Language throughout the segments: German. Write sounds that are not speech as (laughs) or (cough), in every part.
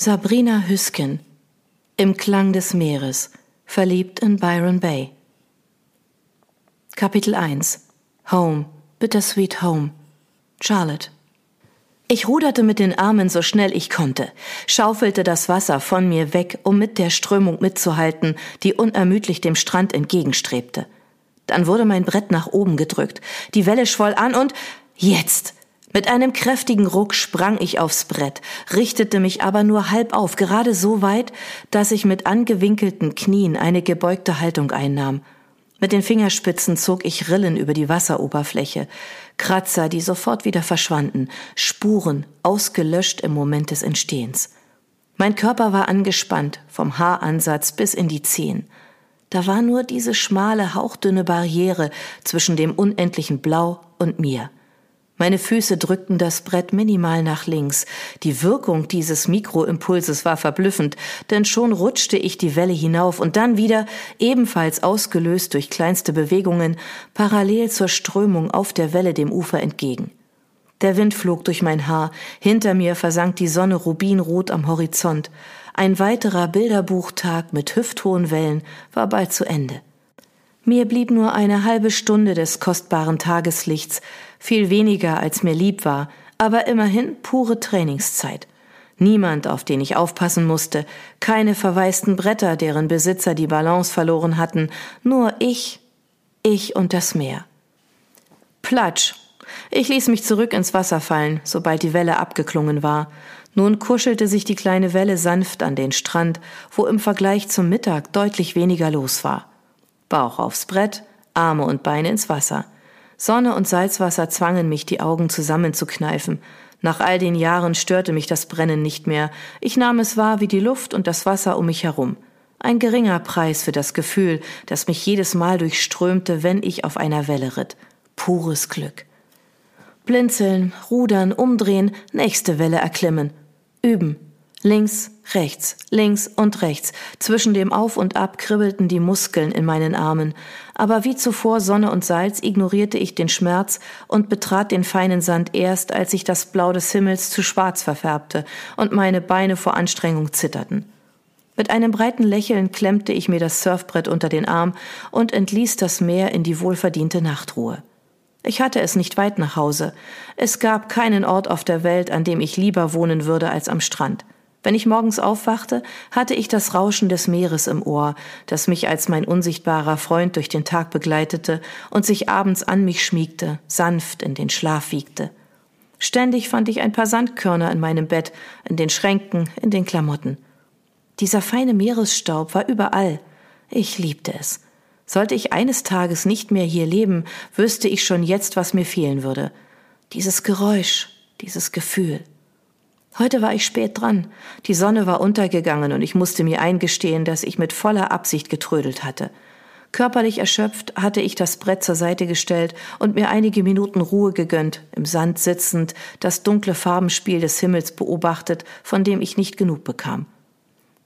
Sabrina Hüsken Im Klang des Meeres Verliebt in Byron Bay. Kapitel 1 Home Bittersweet Home. Charlotte. Ich ruderte mit den Armen so schnell ich konnte, schaufelte das Wasser von mir weg, um mit der Strömung mitzuhalten, die unermüdlich dem Strand entgegenstrebte. Dann wurde mein Brett nach oben gedrückt, die Welle schwoll an und jetzt mit einem kräftigen Ruck sprang ich aufs Brett, richtete mich aber nur halb auf, gerade so weit, dass ich mit angewinkelten Knien eine gebeugte Haltung einnahm. Mit den Fingerspitzen zog ich Rillen über die Wasseroberfläche, Kratzer, die sofort wieder verschwanden, Spuren, ausgelöscht im Moment des Entstehens. Mein Körper war angespannt, vom Haaransatz bis in die Zehen. Da war nur diese schmale, hauchdünne Barriere zwischen dem unendlichen Blau und mir. Meine Füße drückten das Brett minimal nach links. Die Wirkung dieses Mikroimpulses war verblüffend, denn schon rutschte ich die Welle hinauf und dann wieder, ebenfalls ausgelöst durch kleinste Bewegungen, parallel zur Strömung auf der Welle dem Ufer entgegen. Der Wind flog durch mein Haar, hinter mir versank die Sonne rubinrot am Horizont. Ein weiterer Bilderbuchtag mit hüfthohen Wellen war bald zu Ende. Mir blieb nur eine halbe Stunde des kostbaren Tageslichts, viel weniger als mir lieb war, aber immerhin pure Trainingszeit. Niemand, auf den ich aufpassen musste, keine verwaisten Bretter, deren Besitzer die Balance verloren hatten, nur ich, ich und das Meer. Platsch. Ich ließ mich zurück ins Wasser fallen, sobald die Welle abgeklungen war. Nun kuschelte sich die kleine Welle sanft an den Strand, wo im Vergleich zum Mittag deutlich weniger los war. Bauch aufs Brett, Arme und Beine ins Wasser. Sonne und Salzwasser zwangen mich, die Augen zusammenzukneifen. Nach all den Jahren störte mich das Brennen nicht mehr. Ich nahm es wahr wie die Luft und das Wasser um mich herum. Ein geringer Preis für das Gefühl, das mich jedes Mal durchströmte, wenn ich auf einer Welle ritt. Pures Glück. Blinzeln, rudern, umdrehen, nächste Welle erklimmen. Üben, Links, rechts, links und rechts. Zwischen dem Auf und Ab kribbelten die Muskeln in meinen Armen. Aber wie zuvor Sonne und Salz ignorierte ich den Schmerz und betrat den feinen Sand erst, als sich das Blau des Himmels zu schwarz verfärbte und meine Beine vor Anstrengung zitterten. Mit einem breiten Lächeln klemmte ich mir das Surfbrett unter den Arm und entließ das Meer in die wohlverdiente Nachtruhe. Ich hatte es nicht weit nach Hause. Es gab keinen Ort auf der Welt, an dem ich lieber wohnen würde als am Strand. Wenn ich morgens aufwachte, hatte ich das Rauschen des Meeres im Ohr, das mich als mein unsichtbarer Freund durch den Tag begleitete und sich abends an mich schmiegte, sanft in den Schlaf wiegte. Ständig fand ich ein paar Sandkörner in meinem Bett, in den Schränken, in den Klamotten. Dieser feine Meeresstaub war überall. Ich liebte es. Sollte ich eines Tages nicht mehr hier leben, wüsste ich schon jetzt, was mir fehlen würde. Dieses Geräusch, dieses Gefühl. Heute war ich spät dran. Die Sonne war untergegangen und ich musste mir eingestehen, dass ich mit voller Absicht getrödelt hatte. Körperlich erschöpft hatte ich das Brett zur Seite gestellt und mir einige Minuten Ruhe gegönnt, im Sand sitzend, das dunkle Farbenspiel des Himmels beobachtet, von dem ich nicht genug bekam.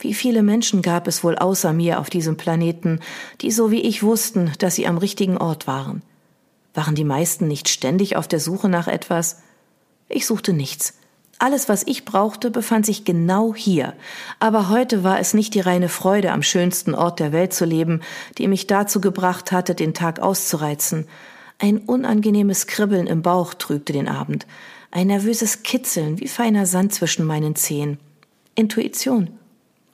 Wie viele Menschen gab es wohl außer mir auf diesem Planeten, die so wie ich wussten, dass sie am richtigen Ort waren? Waren die meisten nicht ständig auf der Suche nach etwas? Ich suchte nichts. Alles, was ich brauchte, befand sich genau hier. Aber heute war es nicht die reine Freude, am schönsten Ort der Welt zu leben, die mich dazu gebracht hatte, den Tag auszureizen. Ein unangenehmes Kribbeln im Bauch trübte den Abend. Ein nervöses Kitzeln wie feiner Sand zwischen meinen Zehen. Intuition.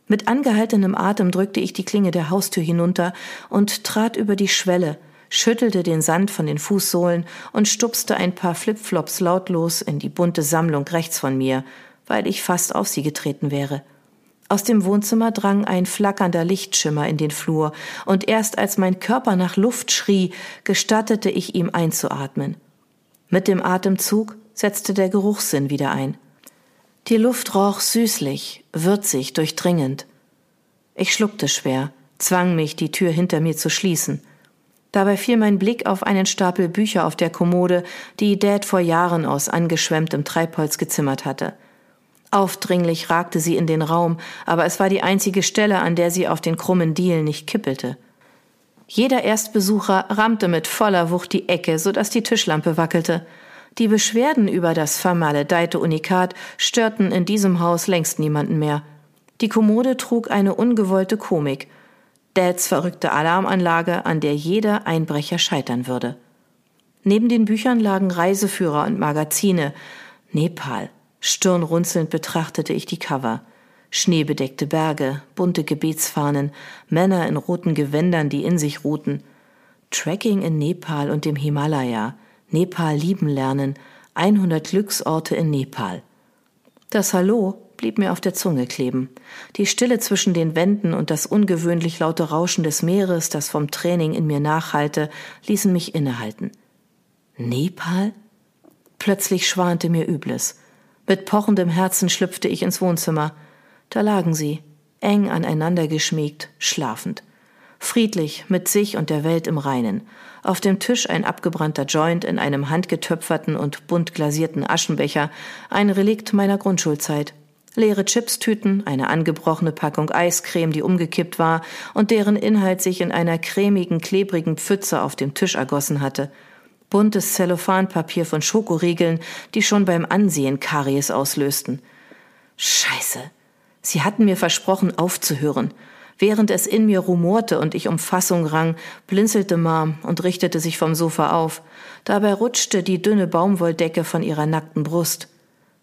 Mit angehaltenem Atem drückte ich die Klinge der Haustür hinunter und trat über die Schwelle, schüttelte den Sand von den Fußsohlen und stupste ein paar Flipflops lautlos in die bunte Sammlung rechts von mir, weil ich fast auf sie getreten wäre. Aus dem Wohnzimmer drang ein flackernder Lichtschimmer in den Flur, und erst als mein Körper nach Luft schrie, gestattete ich ihm einzuatmen. Mit dem Atemzug setzte der Geruchssinn wieder ein. Die Luft roch süßlich, würzig, durchdringend. Ich schluckte schwer, zwang mich, die Tür hinter mir zu schließen. Dabei fiel mein Blick auf einen Stapel Bücher auf der Kommode, die Dad vor Jahren aus angeschwemmtem Treibholz gezimmert hatte. Aufdringlich ragte sie in den Raum, aber es war die einzige Stelle, an der sie auf den krummen Dielen nicht kippelte. Jeder Erstbesucher rammte mit voller Wucht die Ecke, so dass die Tischlampe wackelte. Die Beschwerden über das vermaledeite Unikat störten in diesem Haus längst niemanden mehr. Die Kommode trug eine ungewollte Komik. Dads verrückte Alarmanlage, an der jeder Einbrecher scheitern würde. Neben den Büchern lagen Reiseführer und Magazine. Nepal. Stirnrunzelnd betrachtete ich die Cover. Schneebedeckte Berge, bunte Gebetsfahnen, Männer in roten Gewändern, die in sich ruhten. Trekking in Nepal und dem Himalaya. Nepal lieben lernen. 100 Glücksorte in Nepal. Das Hallo blieb mir auf der Zunge kleben. Die Stille zwischen den Wänden und das ungewöhnlich laute Rauschen des Meeres, das vom Training in mir nachhallte, ließen mich innehalten. Nepal? Plötzlich schwante mir Übles. Mit pochendem Herzen schlüpfte ich ins Wohnzimmer. Da lagen sie, eng aneinander geschmiegt, schlafend. Friedlich, mit sich und der Welt im Reinen. Auf dem Tisch ein abgebrannter Joint in einem handgetöpferten und bunt glasierten Aschenbecher, ein Relikt meiner Grundschulzeit. Leere Chipstüten, eine angebrochene Packung Eiscreme, die umgekippt war und deren Inhalt sich in einer cremigen, klebrigen Pfütze auf dem Tisch ergossen hatte – buntes Zellophanpapier von Schokoriegeln, die schon beim Ansehen Karies auslösten. Scheiße. Sie hatten mir versprochen, aufzuhören. Während es in mir rumorte und ich um Fassung rang, blinzelte Mom und richtete sich vom Sofa auf. Dabei rutschte die dünne Baumwolldecke von ihrer nackten Brust.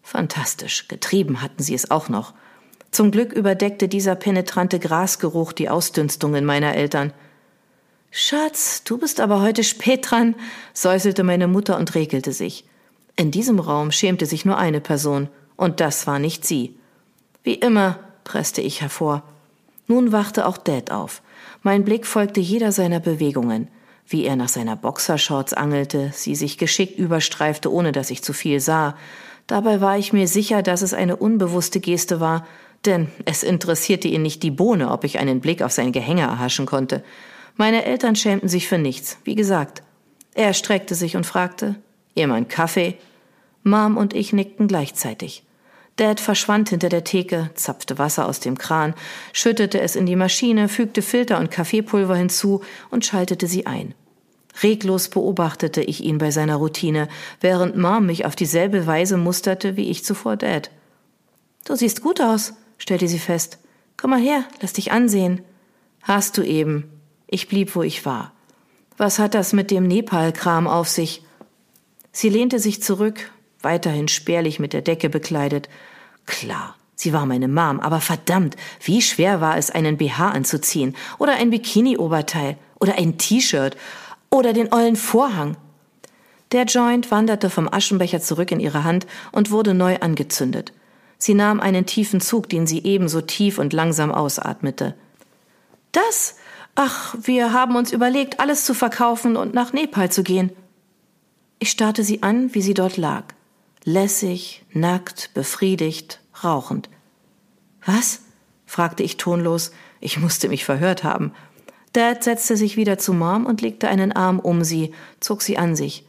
Fantastisch, getrieben hatten sie es auch noch. Zum Glück überdeckte dieser penetrante Grasgeruch die Ausdünstungen meiner Eltern. Schatz, du bist aber heute spät dran, säuselte meine Mutter und regelte sich. In diesem Raum schämte sich nur eine Person, und das war nicht sie. Wie immer, presste ich hervor. Nun wachte auch Dad auf. Mein Blick folgte jeder seiner Bewegungen, wie er nach seiner Boxershorts angelte, sie sich geschickt überstreifte, ohne dass ich zu viel sah. Dabei war ich mir sicher, dass es eine unbewusste Geste war, denn es interessierte ihn nicht die Bohne, ob ich einen Blick auf sein Gehänge erhaschen konnte. Meine Eltern schämten sich für nichts, wie gesagt. Er streckte sich und fragte, ihr mein Kaffee? Mom und ich nickten gleichzeitig. Dad verschwand hinter der Theke, zapfte Wasser aus dem Kran, schüttete es in die Maschine, fügte Filter und Kaffeepulver hinzu und schaltete sie ein. Reglos beobachtete ich ihn bei seiner Routine, während Mom mich auf dieselbe Weise musterte wie ich zuvor Dad. Du siehst gut aus, stellte sie fest. Komm mal her, lass dich ansehen. Hast du eben, ich blieb, wo ich war. Was hat das mit dem Nepal-Kram auf sich? Sie lehnte sich zurück, weiterhin spärlich mit der Decke bekleidet. Klar, sie war meine Mom, aber verdammt, wie schwer war es, einen BH anzuziehen oder ein Bikini-Oberteil oder ein T-Shirt oder den ollen Vorhang. Der Joint wanderte vom Aschenbecher zurück in ihre Hand und wurde neu angezündet. Sie nahm einen tiefen Zug, den sie ebenso tief und langsam ausatmete. Das Ach, wir haben uns überlegt, alles zu verkaufen und nach Nepal zu gehen. Ich starrte sie an, wie sie dort lag. Lässig, nackt, befriedigt, rauchend. Was? fragte ich tonlos. Ich musste mich verhört haben. Dad setzte sich wieder zu Mom und legte einen Arm um sie, zog sie an sich.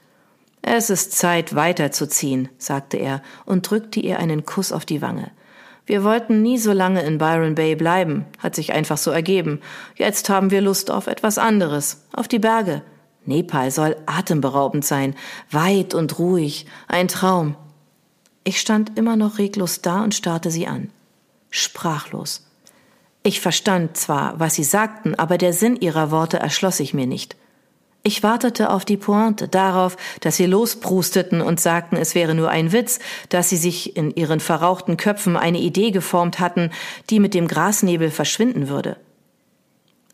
Es ist Zeit, weiterzuziehen, sagte er und drückte ihr einen Kuss auf die Wange. Wir wollten nie so lange in Byron Bay bleiben, hat sich einfach so ergeben. Jetzt haben wir Lust auf etwas anderes, auf die Berge. Nepal soll atemberaubend sein, weit und ruhig, ein Traum. Ich stand immer noch reglos da und starrte sie an. Sprachlos. Ich verstand zwar, was sie sagten, aber der Sinn ihrer Worte erschloss sich mir nicht. Ich wartete auf die Pointe, darauf, dass sie losprusteten und sagten, es wäre nur ein Witz, dass sie sich in ihren verrauchten Köpfen eine Idee geformt hatten, die mit dem Grasnebel verschwinden würde.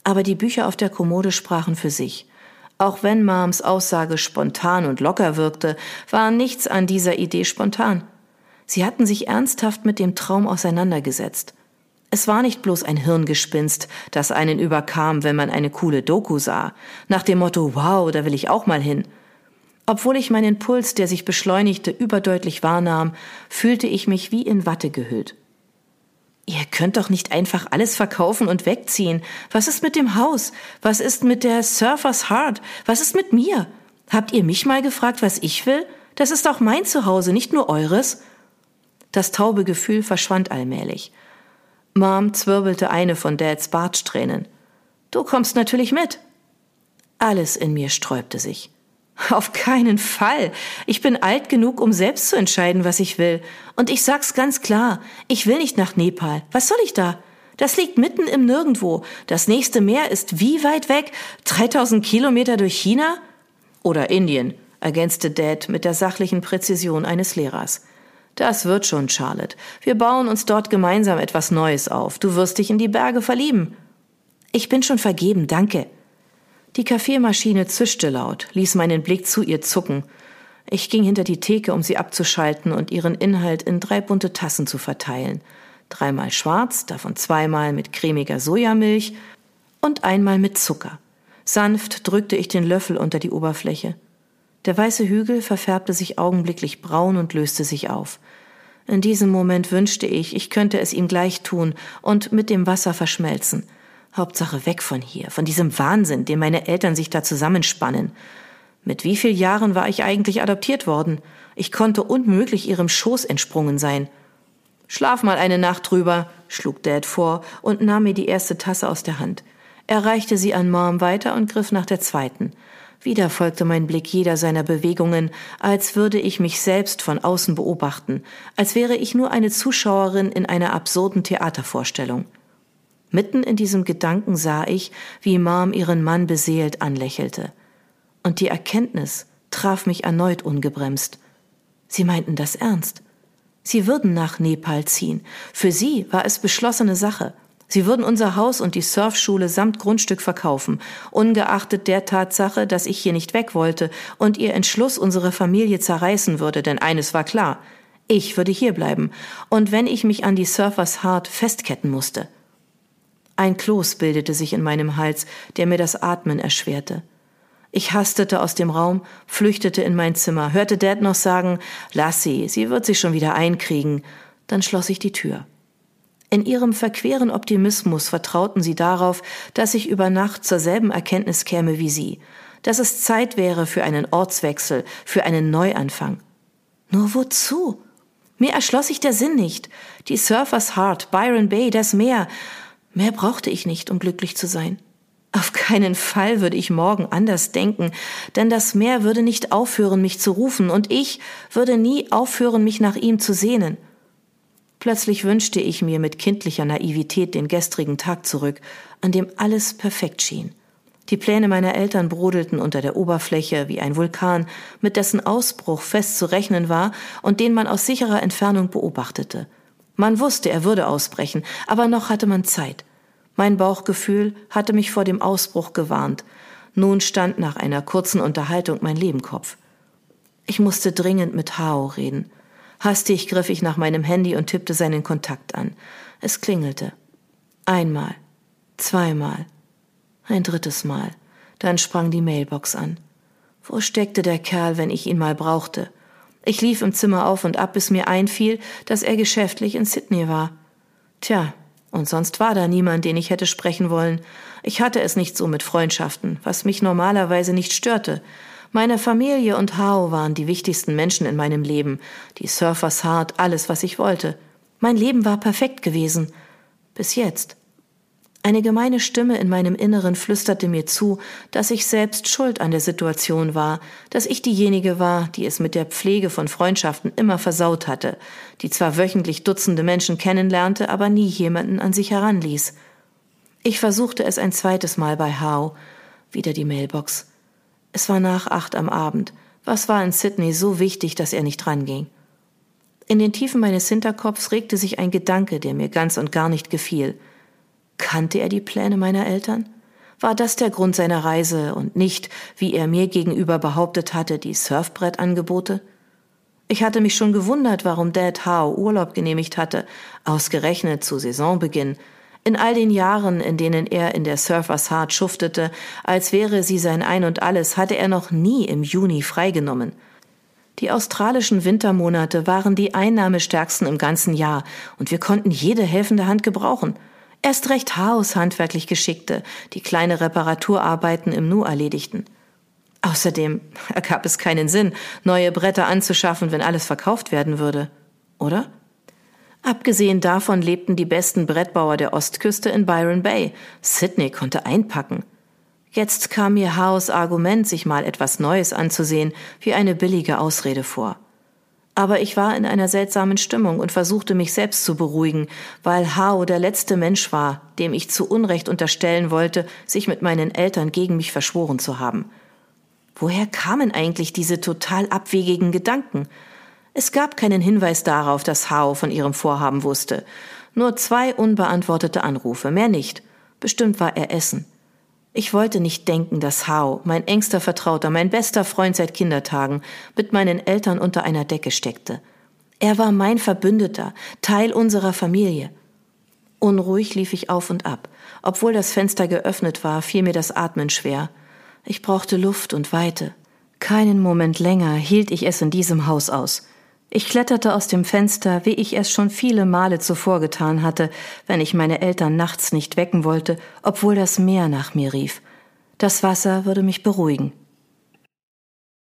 Aber die Bücher auf der Kommode sprachen für sich. Auch wenn Mams Aussage spontan und locker wirkte, war nichts an dieser Idee spontan. Sie hatten sich ernsthaft mit dem Traum auseinandergesetzt. Es war nicht bloß ein Hirngespinst, das einen überkam, wenn man eine coole Doku sah, nach dem Motto Wow, da will ich auch mal hin. Obwohl ich meinen Puls, der sich beschleunigte, überdeutlich wahrnahm, fühlte ich mich wie in Watte gehüllt. Ihr könnt doch nicht einfach alles verkaufen und wegziehen. Was ist mit dem Haus? Was ist mit der Surfers Heart? Was ist mit mir? Habt ihr mich mal gefragt, was ich will? Das ist auch mein Zuhause, nicht nur eures. Das taube Gefühl verschwand allmählich. Mom zwirbelte eine von Dads Bartsträhnen. Du kommst natürlich mit. Alles in mir sträubte sich. Auf keinen Fall. Ich bin alt genug, um selbst zu entscheiden, was ich will. Und ich sag's ganz klar, ich will nicht nach Nepal. Was soll ich da? Das liegt mitten im Nirgendwo. Das nächste Meer ist wie weit weg? 3000 Kilometer durch China? Oder Indien, ergänzte Dad mit der sachlichen Präzision eines Lehrers. Das wird schon, Charlotte. Wir bauen uns dort gemeinsam etwas Neues auf. Du wirst dich in die Berge verlieben. Ich bin schon vergeben, danke. Die Kaffeemaschine zischte laut, ließ meinen Blick zu ihr zucken. Ich ging hinter die Theke, um sie abzuschalten und ihren Inhalt in drei bunte Tassen zu verteilen. Dreimal schwarz, davon zweimal mit cremiger Sojamilch und einmal mit Zucker. Sanft drückte ich den Löffel unter die Oberfläche. Der weiße Hügel verfärbte sich augenblicklich braun und löste sich auf. In diesem Moment wünschte ich, ich könnte es ihm gleich tun und mit dem Wasser verschmelzen. Hauptsache weg von hier, von diesem Wahnsinn, den meine Eltern sich da zusammenspannen. Mit wie viel Jahren war ich eigentlich adoptiert worden? Ich konnte unmöglich ihrem Schoß entsprungen sein. Schlaf mal eine Nacht drüber, schlug Dad vor und nahm mir die erste Tasse aus der Hand. Er reichte sie an Mom weiter und griff nach der zweiten. Wieder folgte mein Blick jeder seiner Bewegungen, als würde ich mich selbst von außen beobachten, als wäre ich nur eine Zuschauerin in einer absurden Theatervorstellung. Mitten in diesem Gedanken sah ich, wie Mom ihren Mann beseelt anlächelte. Und die Erkenntnis traf mich erneut ungebremst. Sie meinten das ernst. Sie würden nach Nepal ziehen. Für sie war es beschlossene Sache. Sie würden unser Haus und die Surfschule samt Grundstück verkaufen, ungeachtet der Tatsache, dass ich hier nicht weg wollte und ihr Entschluss unsere Familie zerreißen würde, denn eines war klar. Ich würde hier bleiben. Und wenn ich mich an die Surfers Heart festketten musste. Ein Kloß bildete sich in meinem Hals, der mir das Atmen erschwerte. Ich hastete aus dem Raum, flüchtete in mein Zimmer, hörte Dad noch sagen, lass sie, sie wird sich schon wieder einkriegen. Dann schloss ich die Tür. In ihrem verqueren Optimismus vertrauten sie darauf, dass ich über Nacht zur selben Erkenntnis käme wie sie, dass es Zeit wäre für einen Ortswechsel, für einen Neuanfang. Nur wozu? Mir erschloss sich der Sinn nicht. Die Surfers Heart, Byron Bay, das Meer. Mehr brauchte ich nicht, um glücklich zu sein. Auf keinen Fall würde ich morgen anders denken, denn das Meer würde nicht aufhören, mich zu rufen, und ich würde nie aufhören, mich nach ihm zu sehnen. Plötzlich wünschte ich mir mit kindlicher Naivität den gestrigen Tag zurück, an dem alles perfekt schien. Die Pläne meiner Eltern brodelten unter der Oberfläche wie ein Vulkan, mit dessen Ausbruch fest zu rechnen war und den man aus sicherer Entfernung beobachtete. Man wusste, er würde ausbrechen, aber noch hatte man Zeit. Mein Bauchgefühl hatte mich vor dem Ausbruch gewarnt. Nun stand nach einer kurzen Unterhaltung mein Lebenkopf. Ich musste dringend mit Hao reden. Hastig griff ich nach meinem Handy und tippte seinen Kontakt an. Es klingelte. Einmal, zweimal, ein drittes Mal. Dann sprang die Mailbox an. Wo steckte der Kerl, wenn ich ihn mal brauchte? Ich lief im Zimmer auf und ab, bis mir einfiel, dass er geschäftlich in Sydney war. Tja, und sonst war da niemand, den ich hätte sprechen wollen. Ich hatte es nicht so mit Freundschaften, was mich normalerweise nicht störte. Meine Familie und Hao waren die wichtigsten Menschen in meinem Leben, die Surfers Heart, alles, was ich wollte. Mein Leben war perfekt gewesen. Bis jetzt. Eine gemeine Stimme in meinem Inneren flüsterte mir zu, dass ich selbst schuld an der Situation war, dass ich diejenige war, die es mit der Pflege von Freundschaften immer versaut hatte, die zwar wöchentlich Dutzende Menschen kennenlernte, aber nie jemanden an sich heranließ. Ich versuchte es ein zweites Mal bei Hao. Wieder die Mailbox. Es war nach acht am Abend. Was war in Sydney so wichtig, dass er nicht ranging? In den Tiefen meines Hinterkopfs regte sich ein Gedanke, der mir ganz und gar nicht gefiel – Kannte er die Pläne meiner Eltern? War das der Grund seiner Reise und nicht, wie er mir gegenüber behauptet hatte, die Surfbrettangebote? Ich hatte mich schon gewundert, warum Dad Howe Urlaub genehmigt hatte, ausgerechnet zu Saisonbeginn, in all den Jahren, in denen er in der Surfers Heart schuftete, als wäre sie sein Ein und alles, hatte er noch nie im Juni freigenommen. Die australischen Wintermonate waren die einnahmestärksten im ganzen Jahr, und wir konnten jede helfende Hand gebrauchen – Erst recht Haus handwerklich Geschickte, die kleine Reparaturarbeiten im Nu erledigten. Außerdem (laughs) ergab es keinen Sinn, neue Bretter anzuschaffen, wenn alles verkauft werden würde. Oder? Abgesehen davon lebten die besten Brettbauer der Ostküste in Byron Bay. Sydney konnte einpacken. Jetzt kam mir Haos Argument, sich mal etwas Neues anzusehen, wie eine billige Ausrede vor. Aber ich war in einer seltsamen Stimmung und versuchte mich selbst zu beruhigen, weil Hao der letzte Mensch war, dem ich zu Unrecht unterstellen wollte, sich mit meinen Eltern gegen mich verschworen zu haben. Woher kamen eigentlich diese total abwegigen Gedanken? Es gab keinen Hinweis darauf, dass Hao von ihrem Vorhaben wusste. Nur zwei unbeantwortete Anrufe, mehr nicht. Bestimmt war er essen. Ich wollte nicht denken, dass Hao, mein engster Vertrauter, mein bester Freund seit Kindertagen, mit meinen Eltern unter einer Decke steckte. Er war mein Verbündeter, Teil unserer Familie. Unruhig lief ich auf und ab. Obwohl das Fenster geöffnet war, fiel mir das Atmen schwer. Ich brauchte Luft und Weite. Keinen Moment länger hielt ich es in diesem Haus aus. Ich kletterte aus dem Fenster, wie ich es schon viele Male zuvor getan hatte, wenn ich meine Eltern nachts nicht wecken wollte, obwohl das Meer nach mir rief. Das Wasser würde mich beruhigen.